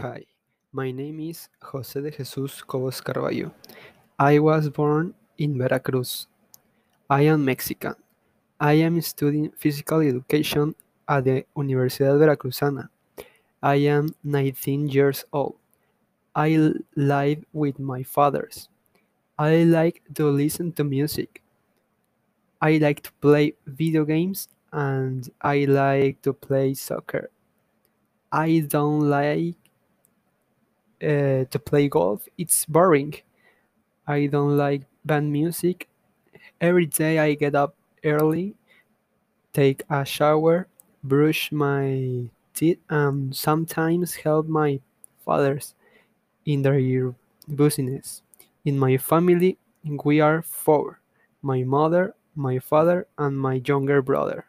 Hi, my name is José de Jesús Cobos Carballo. I was born in Veracruz. I am Mexican. I am studying physical education at the Universidad Veracruzana. I am 19 years old. I live with my fathers. I like to listen to music. I like to play video games and I like to play soccer. I don't like uh, to play golf. It's boring. I don't like band music. Every day I get up early, take a shower, brush my teeth, and sometimes help my fathers in their business. In my family, we are four my mother, my father, and my younger brother.